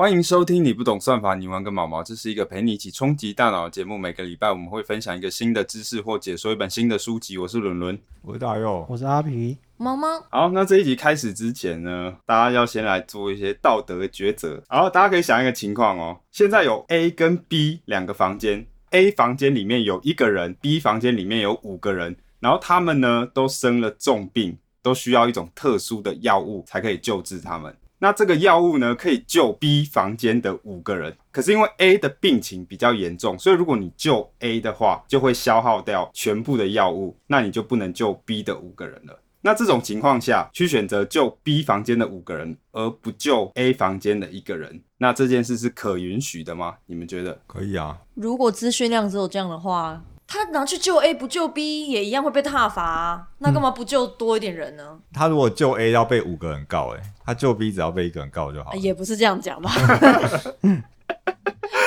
欢迎收听你不懂算法，你玩个毛毛。这是一个陪你一起冲击大脑的节目。每个礼拜我们会分享一个新的知识或解说一本新的书籍。我是伦伦，我是大佑，我是阿皮。猫猫，好，那这一集开始之前呢，大家要先来做一些道德抉择。然后大家可以想一个情况哦，现在有 A 跟 B 两个房间，A 房间里面有一个人，B 房间里面有五个人，然后他们呢都生了重病，都需要一种特殊的药物才可以救治他们。那这个药物呢，可以救 B 房间的五个人，可是因为 A 的病情比较严重，所以如果你救 A 的话，就会消耗掉全部的药物，那你就不能救 B 的五个人了。那这种情况下去选择救 B 房间的五个人，而不救 A 房间的一个人，那这件事是可允许的吗？你们觉得？可以啊。如果资讯量只有这样的话。他拿去救 A 不救 B 也一样会被踏罚，那干嘛不救多一点人呢？他如果救 A 要被五个人告，哎，他救 B 只要被一个人告就好。也不是这样讲吧？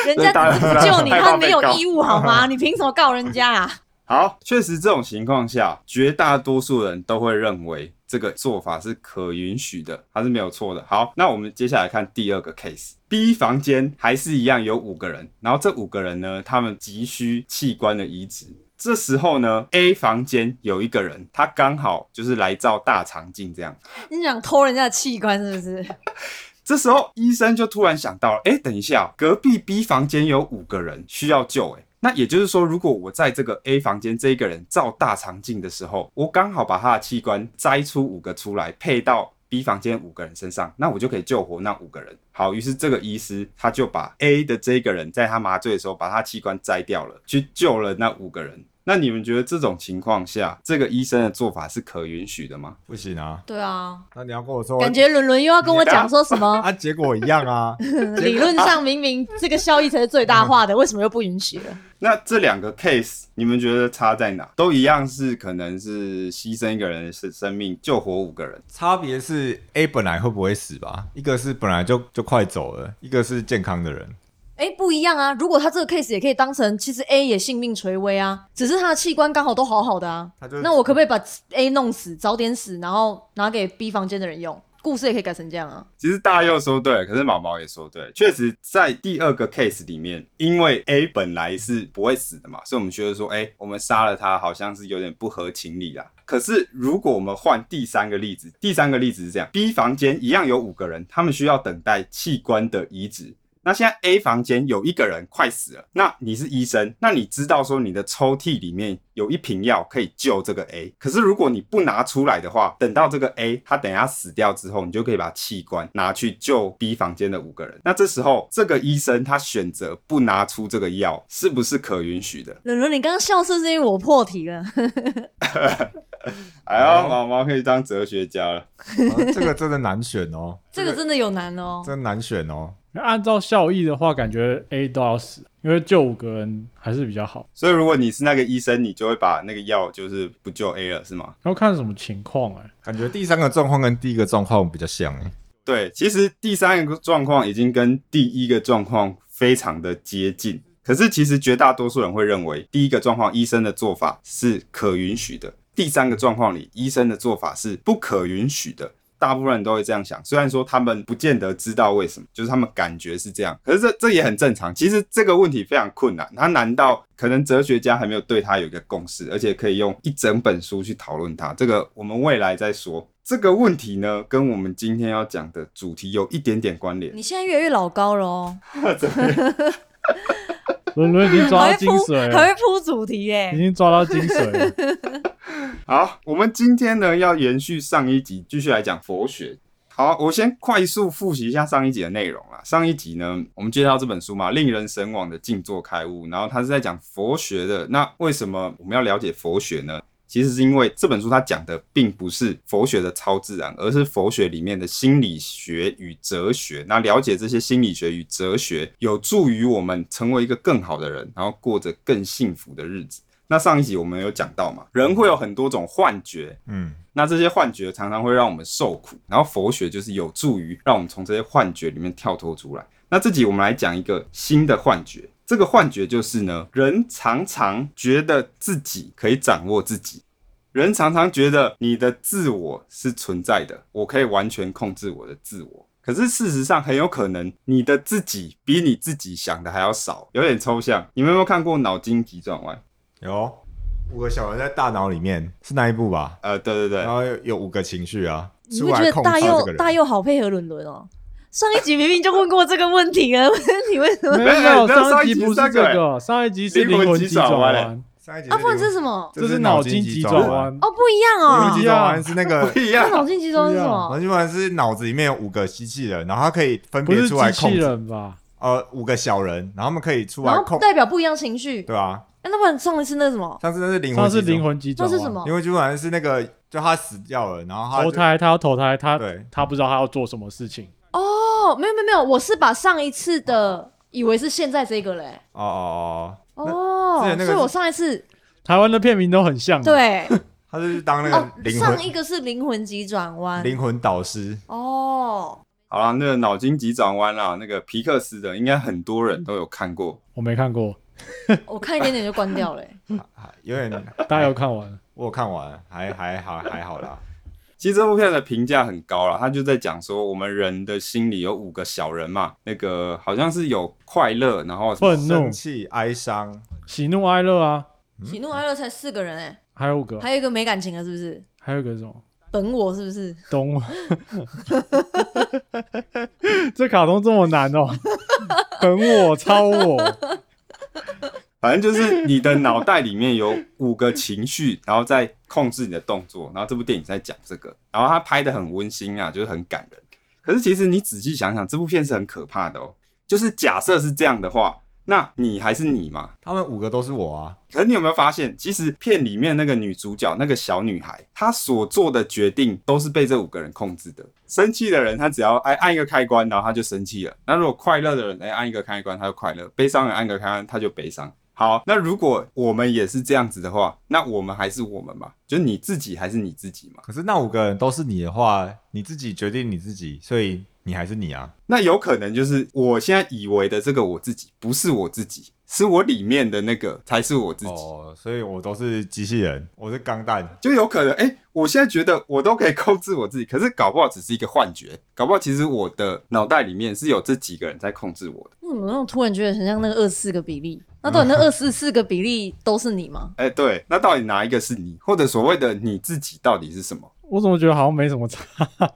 人家不救你，他没有义务好吗？你凭什么告人家啊？好，确实这种情况下，绝大多数人都会认为。这个做法是可允许的，它是没有错的。好，那我们接下来看第二个 case，B 房间还是一样有五个人，然后这五个人呢，他们急需器官的移植。这时候呢，A 房间有一个人，他刚好就是来照大肠镜，这样。你想偷人家的器官是不是？这时候医生就突然想到了，哎，等一下，隔壁 B 房间有五个人需要救，哎。那也就是说，如果我在这个 A 房间这一个人照大肠镜的时候，我刚好把他的器官摘出五个出来，配到 B 房间五个人身上，那我就可以救活那五个人。好，于是这个医师他就把 A 的这一个人在他麻醉的时候把他器官摘掉了，去救了那五个人。那你们觉得这种情况下，这个医生的做法是可允许的吗？不行啊。对啊。那你要跟我说，感觉伦伦又要跟我讲说什么？啊，结果一样啊。理论上明明这个效益才是最大化的，为什么又不允许了？那这两个 case，你们觉得差在哪？都一样是可能是牺牲一个人的生生命，救活五个人。差别是 A 本来会不会死吧？一个是本来就就快走了，一个是健康的人。哎，不一样啊！如果他这个 case 也可以当成，其实 A 也性命垂危啊，只是他的器官刚好都好好的啊。那我可不可以把 A 弄死，早点死，然后拿给 B 房间的人用？故事也可以改成这样啊。其实大佑说对，可是毛毛也说对，确实在第二个 case 里面，因为 A 本来是不会死的嘛，所以我们觉得说，哎，我们杀了他好像是有点不合情理啦。可是如果我们换第三个例子，第三个例子是这样：B 房间一样有五个人，他们需要等待器官的移植。那现在 A 房间有一个人快死了，那你是医生，那你知道说你的抽屉里面有一瓶药可以救这个 A，可是如果你不拿出来的话，等到这个 A 他等下死掉之后，你就可以把器官拿去救 B 房间的五个人。那这时候这个医生他选择不拿出这个药，是不是可允许的？伦伦，你刚刚笑是是因为我破题了。哎呀，毛毛可以当哲学家了。这个真的难选哦，这个真的有难哦，真难选哦。按照效益的话，感觉 A 都要死，因为救五个人还是比较好。所以如果你是那个医生，你就会把那个药就是不救 A 了，是吗？要看什么情况哎，感觉第三个状况跟第一个状况比较像哎。对，其实第三个状况已经跟第一个状况非常的接近，可是其实绝大多数人会认为第一个状况医生的做法是可允许的，第三个状况里医生的做法是不可允许的。大部分人都会这样想，虽然说他们不见得知道为什么，就是他们感觉是这样，可是这这也很正常。其实这个问题非常困难，他难道可能哲学家还没有对他有一个共识，而且可以用一整本书去讨论它？这个我们未来再说。这个问题呢，跟我们今天要讲的主题有一点点关联。你现在越来越老高了哦。伦伦已经抓到精髓了，还会铺主题耶，已经抓到精髓。好，我们今天呢要延续上一集，继续来讲佛学。好，我先快速复习一下上一集的内容啦。上一集呢，我们介绍这本书嘛，《令人神往的静坐开悟》，然后它是在讲佛学的。那为什么我们要了解佛学呢？其实是因为这本书它讲的并不是佛学的超自然，而是佛学里面的心理学与哲学。那了解这些心理学与哲学，有助于我们成为一个更好的人，然后过着更幸福的日子。那上一集我们有讲到嘛，人会有很多种幻觉，嗯，那这些幻觉常常会让我们受苦，然后佛学就是有助于让我们从这些幻觉里面跳脱出来。那这集我们来讲一个新的幻觉。这个幻觉就是呢，人常常觉得自己可以掌握自己，人常常觉得你的自我是存在的，我可以完全控制我的自我。可可是事实上很有可能你的自己比你自己想的还要少，有点抽象。你们有没有看过《脑筋急转弯》？有五个小人在大脑里面，是那一部吧？呃，对对对然，后有有五个情绪啊，你不觉得出来控制大佑这个人。大佑好配合伦伦哦？上一集明明就问过这个问题啊，你为什么？没有没有，上一集不是这这个，上一集是灵魂急转转弯嘞弯，啊，上一集是不然这是什么？这是脑筋急转弯。哦，不一样哦。脑筋。急转弯是那个 不一那样。脑筋急转弯是什么脑么？筋急转弯是脑子里面有五个机器人，然后它可以分别出来机器控制，人吧？呃，五个小人，然后他们可以出然后来控，代表不一样情绪。对啊？哎，那不然上一次那是什么？上次那是灵魂上次灵魂急转弯那是什么？灵魂急转弯是那个，就他死掉了，然后他就投胎，他要投胎，他对他不知道他要做什么事情。哦，没有没有没有，我是把上一次的以为是现在这个嘞。哦哦哦，之哦前，那个是所以我上一次台湾的片名都很像，，对 他就是当那哦个，灵魂上一个是灵魂急转弯。灵魂导师，哦，好了，那个脑筋急转弯啦，那个皮克斯的，应该很多人都有看过。我没看过，我看一点点就关掉了欸。有点，大家有看完？我有看完，还还好还好啦。其实这部片的评价很高了，他就在讲说，我们人的心里有五个小人嘛，那个好像是有快乐，然后愤怒生、气、哀伤，喜怒哀乐啊，喜怒哀乐才四个人哎，还有五个，还有一个没感情的，是不是？还有一个是什么？本我是不是？懂我。这卡通这么难哦，本我、超我，反正就是你的脑袋里面有五个情绪，然后再控制你的动作。然后这部电影在讲这个，然后他拍的很温馨啊，就是很感人。可是其实你仔细想想，这部片是很可怕的哦。就是假设是这样的话，那你还是你嘛？他们五个都是我啊。可是你有没有发现，其实片里面那个女主角那个小女孩，她所做的决定都是被这五个人控制的。生气的人，他只要按按一个开关，然后他就生气了；那如果快乐的人，哎，按一个开关，他就快乐；悲伤的人按一个开关，他就悲伤。好，那如果我们也是这样子的话，那我们还是我们嘛？就是你自己还是你自己嘛？可是那五个人都是你的话，你自己决定你自己，所以你还是你啊。那有可能就是我现在以为的这个我自己，不是我自己，是我里面的那个才是我自己。哦，所以我都是机器人，我是钢弹。就有可能，哎、我现在觉得我都可以 控制我自己，可是搞不好只是一个幻觉，搞不好其实我的脑袋里面是有这几个人在控制我的。嗯，我突然觉得很像那个二十四个比例。那到底那二十四个比例都是你吗？哎、对，那到底哪一个是你，或者所谓的你自己到底是什么？我怎么觉得好像没什么差？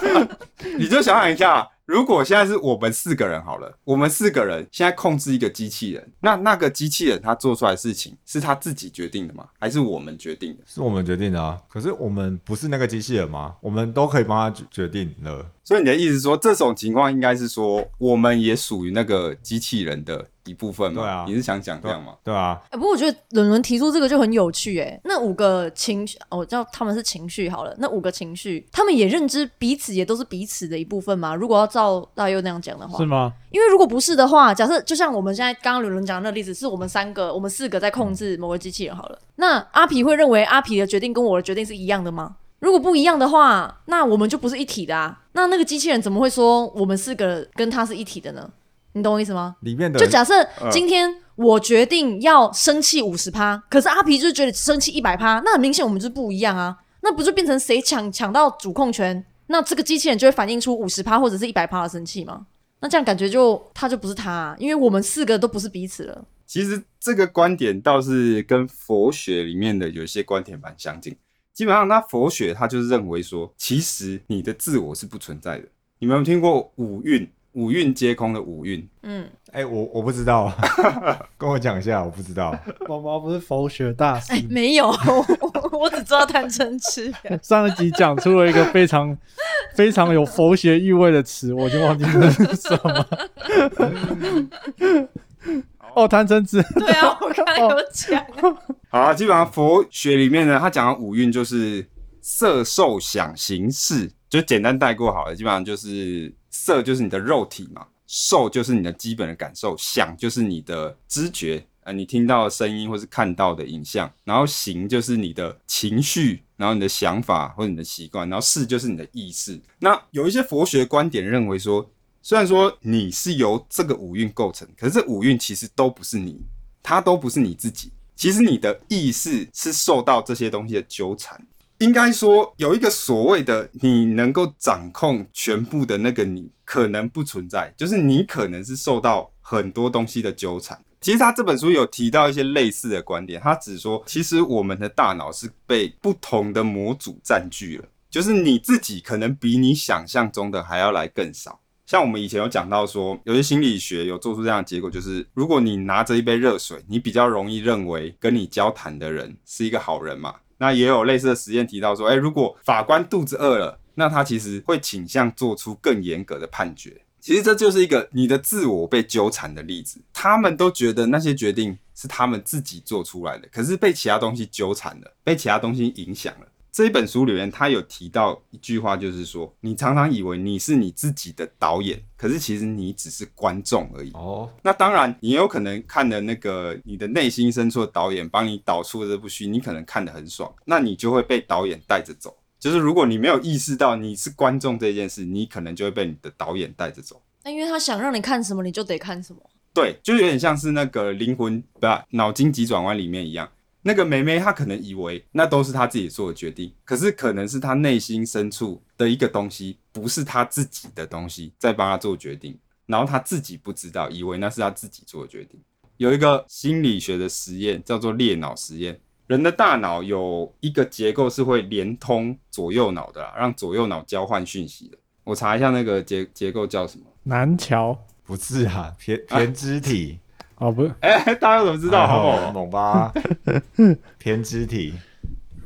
你就想想一下，如果现在是我们四个人好了，我们四个人现在控制一个机器人，那那个机器人他做出来事情是他自己决定的吗？还是我们决定的？是我们决定的啊，可是我们不是那个机器人吗？我们都可以帮他决定了。所以你的意思是说，这种情况应该是说，我们也属于那个机器人的一部分嘛？对啊你是想讲这样吗？对啊，哎、不过我觉得伦伦提出这个就很有趣哎。那五个情绪，哦我叫他们是情绪好了。那五个情绪，他们也认知彼此也都是彼此的一部分嘛？如果要照大佑那样讲的话是，吗？因为如果不是的话，假设就像我们现在刚刚伦伦讲的那个例子，是我们三个、我们四个在控制某个机器人好了。那阿皮会认为阿皮的决定跟我的决定是一样的吗？如果不一样的话，那我们就不是一体的啊。那那个机器人怎么会说我们四个跟他是一体的呢？你懂我意思吗？里面的就假设嗯今天我决定要生气五十趴，可是阿皮就是觉得生气一百趴，那很明显我们就是不一样啊。那不就变成谁抢抢到主控权，那这个机器人就会反映出五十趴或者是一百趴的生气吗？那这样感觉就他就不是他、啊，因为我们四个都不是彼此了。其实这个观点倒是跟佛学里面的有些观点蛮相近。基本上，他佛学他就是认为说，其实你的自我是不存在的。你们有听过五蕴？五蕴皆空的五蕴？嗯，哎、我我不知道，跟我讲一下，我不知道。宝宝不是佛学大师哎、，没有，我只知道贪嗔痴。上一集讲出了一个非常 非常有佛学意味的词，我就忘记那是什么。哦，贪嗔痴，对啊，我刚才有讲。好啊，基本上佛学里面呢，他讲的五蕴就是色、受、想、行、识，就简单带过好了。基本上就是色就是你的肉体嘛，受就是你的基本的感受，想就是你的知觉，呃，你听到的声音或是看到的影像，然后行就是你的情绪，然后你的想法或者你的习惯，然后识就是你的意识。那有一些佛学观点认为说，虽然说你是由这个五蕴构成，可是这五蕴其实都不是你，它都不是你自己。其实你的意识是受到这些东西的纠缠，应该说有一个所谓的你能够掌控全部的那个你，可能不存在，就是你可能是受到很多东西的纠缠。其实他这本书有提到一些类似的观点，他只说其实我们的大脑是被不同的模组占据了，就是你自己可能比你想象中的还要来更少。像我们以前有讲到说，有些心理学有做出这样的结果，就是如果你拿着一杯热水，你比较容易认为跟你交谈的人是一个好人嘛。那也有类似的实验提到说，哎，如果法官肚子饿了，那他其实会倾向做出更严格的判决。其实这就是一个你的自我被纠缠的例子。他们都觉得那些决定是他们自己做出来的，可是被其他东西纠缠了，被其他东西影响了。这一本书里面，他有提到一句话，就是说，你常常以为你是你自己的导演，可是其实你只是观众而已。哦，那当然，你有可能看的那个你的内心深处的导演帮你导出这部戏，你可能看得很爽，那你就会被导演带着走。就是如果你没有意识到你是观众这件事，你可能就会被你的导演带着走。那因为他想让你看什么，你就得看什么。对，就有点像是那个灵魂不脑筋急转弯里面一样，那个梅梅她可能以为那都是她自己做的决定，可是可能是她内心深处的一个东西，不是她自己的东西在帮她做决定，然后她自己不知道，以为那是她自己做的决定。有一个心理学的实验叫做裂脑实验。人的大脑有一个结构是会连通左右脑的，让左右脑交换讯息的。我查一下那个结结构叫什么？南桥不是啊，偏偏肢体哦，不是，哎，大家怎么知道？好猛吧？偏肢体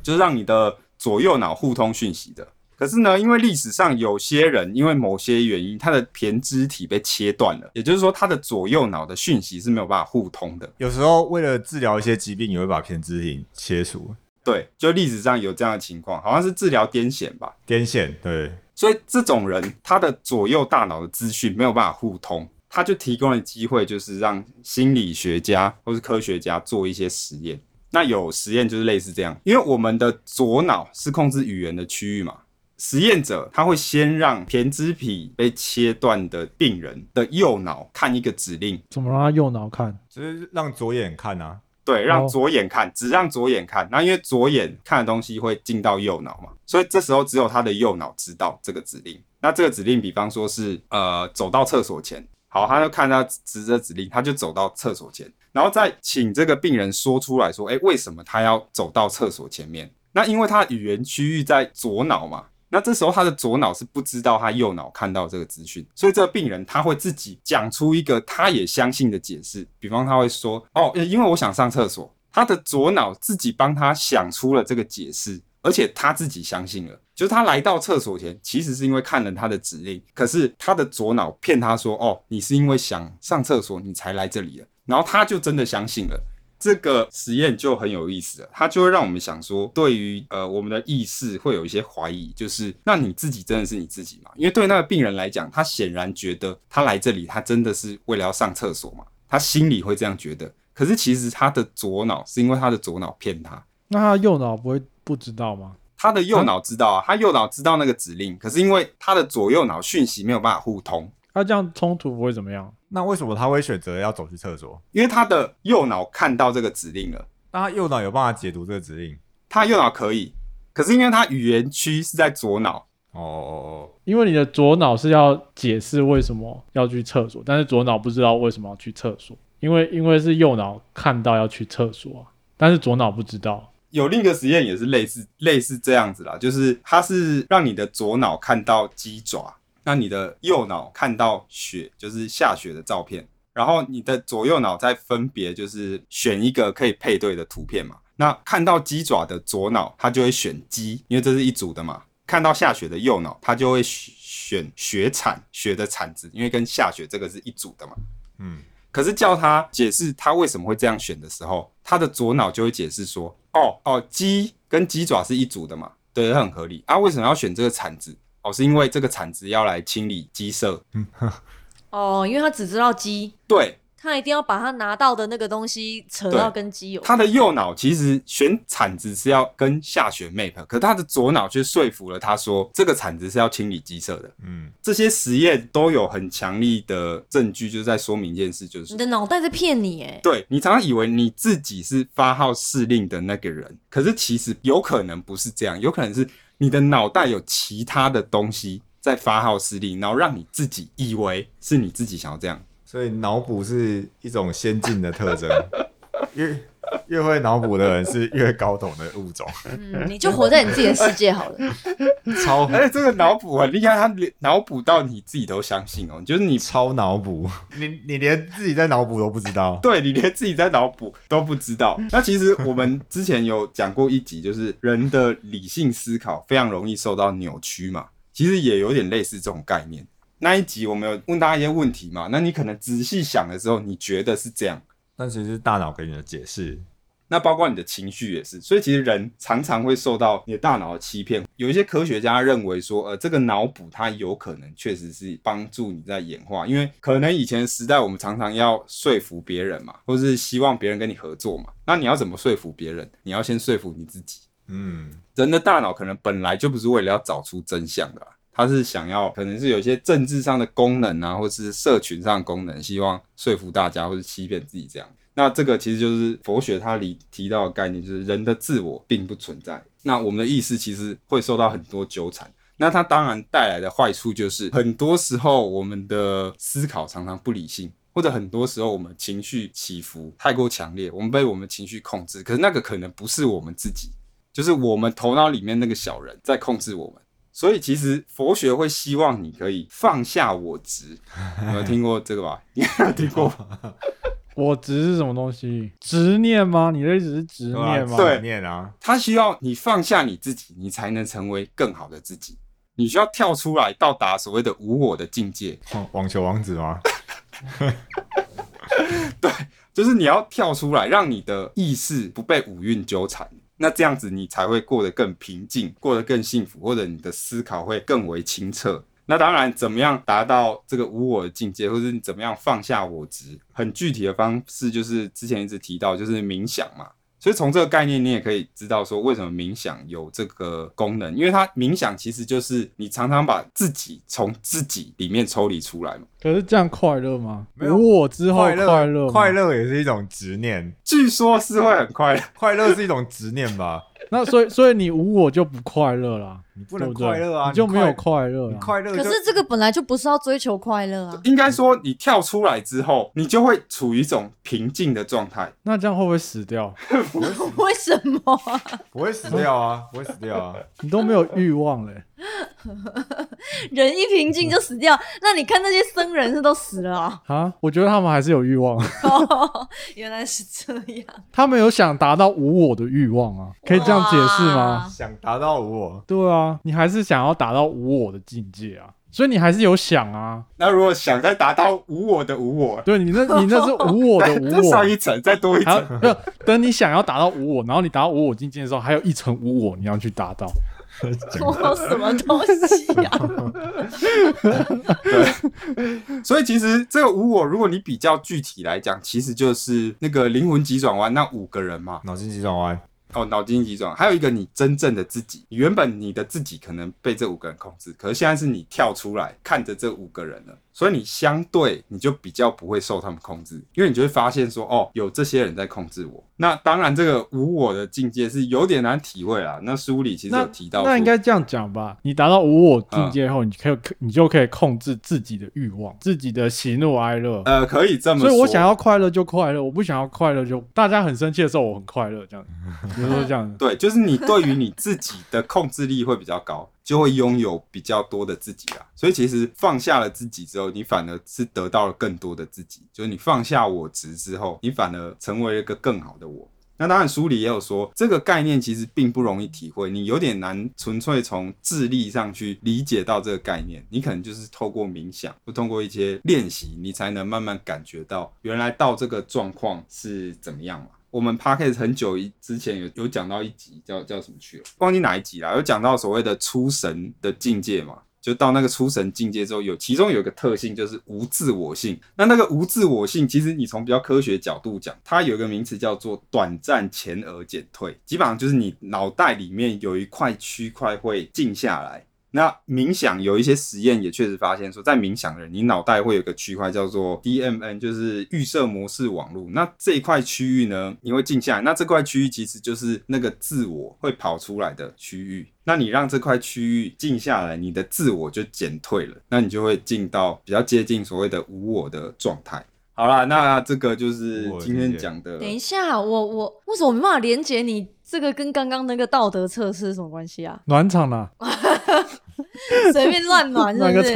就是让你的左右脑互通讯息的。可是呢，因为历史上有些人因为某些原因，他的胼胝体被切断了，也就是说，他的左右脑的讯息是没有办法互通的。有时候为了治疗一些疾病，也会把胼胝体切除。对，就历史上有这样的情况，好像是治疗癫痫吧？癫痫，对。所以这种人，他的左右大脑的资讯没有办法互通，他就提供了机会，就是让心理学家或是科学家做一些实验。那有实验就是类似这样，因为我们的左脑是控制语言的区域嘛。实验者他会先让胼胝体被切断的病人的右脑看一个指令，怎么让他右脑看？就是让左眼看啊。对，让左眼看，只让左眼看。那因为左眼看的东西会进到右脑嘛，所以这时候只有他的右脑知道这个指令。那这个指令，比方说是呃走到厕所前，好，他就看到指着指令，他就走到厕所前，然后再请这个病人说出来说，哎，为什么他要走到厕所前面？那因为他语言区域在左脑嘛。那这时候他的左脑是不知道他右脑看到这个资讯，所以这个病人他会自己讲出一个他也相信的解释，比方他会说：“哦，因为我想上厕所。”他的左脑自己帮他想出了这个解释，而且他自己相信了。就是他来到厕所前，其实是因为看了他的指令，可是他的左脑骗他说：“哦，你是因为想上厕所，你才来这里的。”然后他就真的相信了。这个实验就很有意思了，它就会让我们想说，对于呃我们的意识会有一些怀疑，就是那你自己真的是你自己吗？因为对那个病人来讲，他显然觉得他来这里，他真的是为了要上厕所嘛，他心里会这样觉得。可是其实他的左脑是因为他的左脑骗他，那他右脑不会不知道吗？他的右脑知道啊，他右脑知道那个指令，可是因为他的左右脑讯息没有办法互通，他这样冲突不会怎么样？那为什么他会选择要走去厕所？因为他的右脑看到这个指令了。那他右脑有办法解读这个指令？他右脑可以，可是因为他语言区是在左脑。哦哦哦。因为你的左脑是要解释为什么要去厕所，但是左脑不知道为什么要去厕所，因为因为是右脑看到要去厕所，但是左脑不知道。有另一个实验也是类似类似这样子啦，就是它是让你的左脑看到鸡爪。那你的右脑看到雪，就是下雪的照片，然后你的左右脑再分别就是选一个可以配对的图片嘛。那看到鸡爪的左脑，它就会选鸡，因为这是一组的嘛。看到下雪的右脑，它就会选雪铲，雪的铲子，因为跟下雪这个是一组的嘛。嗯。可是叫他解释他为什么会这样选的时候，他的左脑就会解释说：哦哦，鸡跟鸡爪是一组的嘛，对，很合理啊。为什么要选这个铲子？哦，是因为这个铲子要来清理鸡舍。哦，因为他只知道鸡。对，他一定要把他拿到的那个东西扯到跟机有。他的右脑其实选铲子是要跟下雪 map，可他的左脑却说服了他说这个铲子是要清理机舍的。嗯，这些实验都有很强力的证据，就是在说明一件事，就是你的脑袋在骗你，哎，对你常常以为你自己是发号施令的那个人，可是其实有可能不是这样，有可能是你的脑袋有其他的东西在发号施令，然后让你自己以为是你自己想要这样。所以脑补是一种先进的特征，越越会脑补的人是越高懂的物种。嗯，你就活在你自己的世界好了。超，而且这个脑补很厉害，他连脑补到你自己都相信哦，就是你超脑补，你你连自己在脑补都不知道。对，你连自己在脑补都不知道。那其实我们之前有讲过一集，就是人的理性思考非常容易受到扭曲嘛，其实也有点类似这种概念。那一集我们有问大家一些问题嘛？那你可能仔细想的时候，你觉得是这样，但其实是大脑给你的解释。那包括你的情绪也是，所以其实人常常会受到你的大脑的欺骗。有一些科学家认为说，呃，这个脑补它有可能确实是帮助你在演化，因为可能以前时代我们常常要说服别人嘛，或是希望别人跟你合作嘛。那你要怎么说服别人？你要先说服你自己。嗯，人的大脑可能本来就不是为了要找出真相的。他是想要，可能是有一些政治上的功能啊，或是社群上的功能，希望说服大家或是欺骗自己这样。那这个其实就是佛学它里提到的概念，就是人的自我并不存在。那我们的意识其实会受到很多纠缠。那它当然带来的坏处就是，很多时候我们的思考常常不理性，或者很多时候我们情绪起伏太过强烈，我们被我们情绪控制。可是那个可能不是我们自己，就是我们头脑里面那个小人在控制我们。所以其实佛学会希望你可以放下我执，有听过这个吧？应该听过。我执是什么东西？执念吗？你的意思是执念吗？对，念啊。他需要你放下你自己，你才能成为更好的自己。你需要跳出来，到达所谓的无我的境界。网球王子吗？对，就是你要跳出来，让你的意识不被五蕴纠缠。那这样子你才会过得更平静，过得更幸福，或者你的思考会更为清澈。那当然，怎么样达到这个无我的境界，或者你怎么样放下我执，很具体的方式就是之前一直提到，就是冥想嘛。所以从这个概念，你也可以知道说，为什么冥想有这个功能，因为它冥想其实就是你常常把自己从自己里面抽离出来嘛。可是这样快乐吗？无我之后快乐，快乐也是一种执念。据说是会很快乐，快乐是一种执念吧？那所以，所以你无我就不快乐了。你不能快乐啊，你就没有快乐。快乐，可是这个本来就不是要追求快乐啊。应该说，你跳出来之后，你就会处于一种平静的状态。那这样会不会死掉？为什么？不会死掉啊，不会死掉啊。你都没有欲望嘞。人一平静就死掉，那你看那些僧人是都死了啊？啊，我觉得他们还是有欲望。原来是这样，他们有想达到无我的欲望啊？可以这样解释吗？想达到无我？对啊。你还是想要达到无我的境界啊，所以你还是有想啊。那如果想再达到无我的无我，对你那，你那是无我的 无我，上一层再多一层。没有，等你想要达到无我，然后你达到无我境界的时候，还有一层无我你要去达到。我什么东西呀？对，所以其实这个无我，如果你比较具体来讲，其实就是那个灵魂急转弯那五个人嘛，脑筋急转弯。哦，脑筋急转，还有一个你真正的自己。原本你的自己可能被这五个人控制，可是现在是你跳出来看着这五个人了。所以你相对你就比较不会受他们控制，因为你就会发现说，哦，有这些人在控制我。那当然，这个无我的境界是有点难体会啦。那书里其实有提到，那应该这样讲吧？你达到无我境界后，你可以你就可以控制自己的欲望，自己的喜怒哀乐。呃，可以这么说。所以我想要快乐就快乐，我不想要快乐就大家很生气的时候我很快乐，这样，比如说这样。对，就是你对于你自己的控制力会比较高。就会拥有比较多的自己啊，所以其实放下了自己之后，你反而是得到了更多的自己。就是你放下我执之后，你反而成为了一个更好的我。那当然书里也有说，这个概念其实并不容易体会，你有点难纯粹从智力上去理解到这个概念。你可能就是透过冥想，或通过一些练习，你才能慢慢感觉到原来到这个状况是怎么样嘛。我们 p a r k e 很久一之前有有讲到一集叫叫什么去了，忘记哪一集了，有讲到所谓的出神的境界嘛。就到那个出神境界之后，有其中有一个特性就是无自我性。那那个无自我性，其实你从比较科学角度讲，它有一个名词叫做短暂前额减退，基本上就是你脑袋里面有一块区块会静下来。那冥想有一些实验也确实发现说，在冥想的人，你脑袋会有个区块叫做 DMN，就是预设模式网络。那这一块区域呢，你会静下来。那这块区域其实就是那个自我会跑出来的区域。那你让这块区域静下来，你的自我就减退了，那你就会进到比较接近所谓的无我的状态。好啦，那这个就是今天讲的。等一下，我我为什么没办法连接你这个跟刚刚那个道德测试什么关系啊？暖场了，随便乱暖 是不是？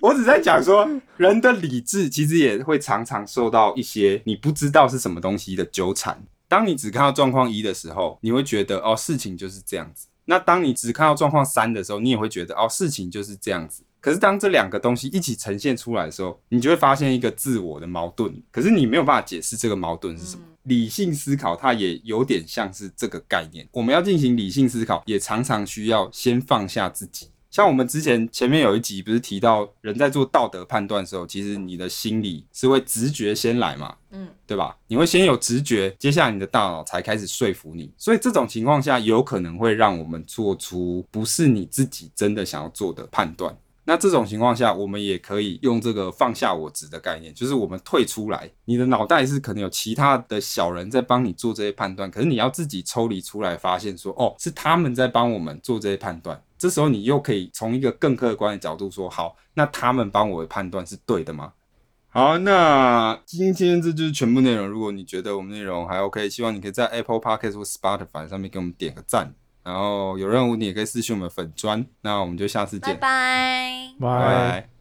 我只在讲说，人的理智其实也会常常受到一些你不知道是什么东西的纠缠。当你只看到状况一的时候，你会觉得哦，事情就是这样子。那当你只看到状况三的时候，你也会觉得哦，事情就是这样子。可是当这两个东西一起呈现出来的时候，你就会发现一个自我的矛盾。可是你没有办法解释这个矛盾是什么。理性思考它也有点像是这个概念。我们要进行理性思考，也常常需要先放下自己。像我们之前前面有一集不是提到，人在做道德判断的时候，其实你的心理是会直觉先来嘛，嗯，对吧？你会先有直觉，接下来你的大脑才开始说服你。所以这种情况下，有可能会让我们做出不是你自己真的想要做的判断。那这种情况下，我们也可以用这个放下我执的概念，就是我们退出来，你的脑袋是可能有其他的小人在帮你做这些判断，可是你要自己抽离出来，发现说，哦，是他们在帮我们做这些判断。这时候你又可以从一个更客观的角度说，好，那他们帮我的判断是对的吗？好，那今天这就是全部内容。如果你觉得我们内容还 OK，希望你可以在 Apple Podcast 或 Spotify 上面给我们点个赞。然后有任务你也可以私信我们粉砖，那我们就下次见，拜。拜，拜。